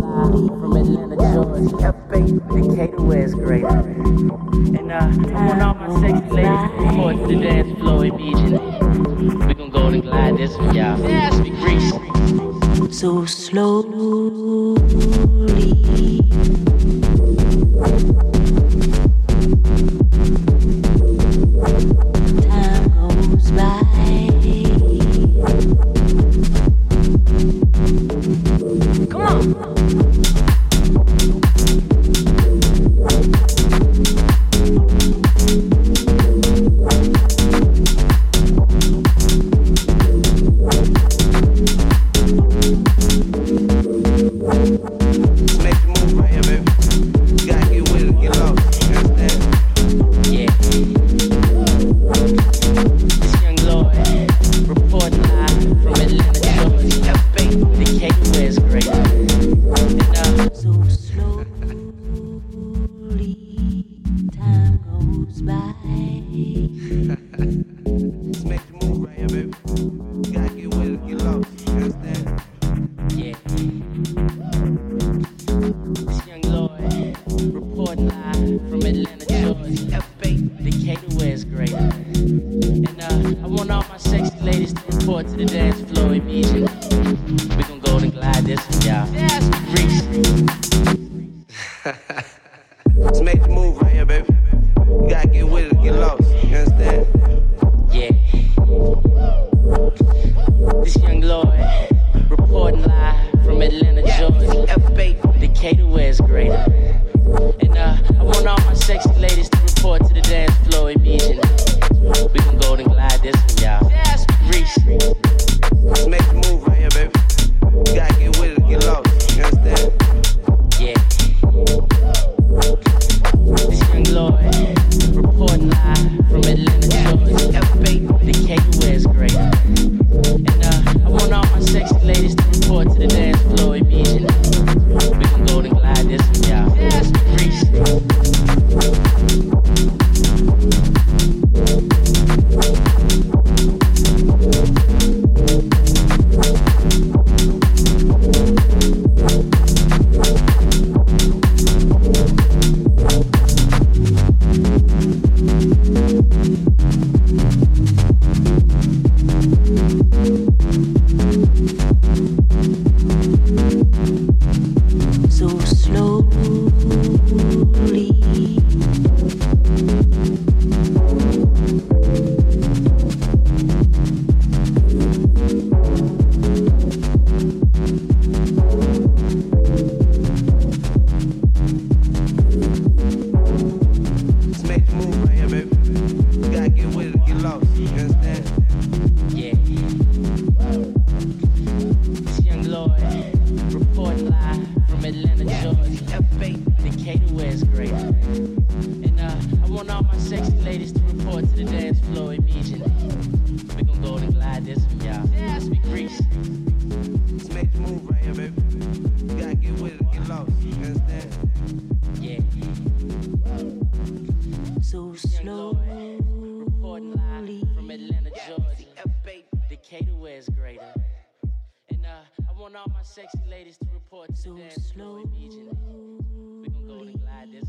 from Atlanta, Georgia. Decatur, West, greater. And uh, I want all my sexy ladies to report to the dance floor immediately. We gon' go and glide this one, y'all. Yes, we grease. So slowly. Yeah. This young Lloyd reporting live from Atlanta, Georgia. Decatur, greater. And uh, I want all my sexy ladies to to the dance floor. We gon' go and glide this one, y'all. Yes. Decatur, West, greater. To the dance floor immediately. We gon' go and glide this one, y'all. Yes, we grease. Just make the move right here, baby. You gotta get with it, get lost. You understand? Yeah. So This young reporting live slowly. from Atlanta, Georgia. Decatur, West, greater. And uh, I want all my sexy ladies to report to So the dance floor immediately. We gon' go and glide this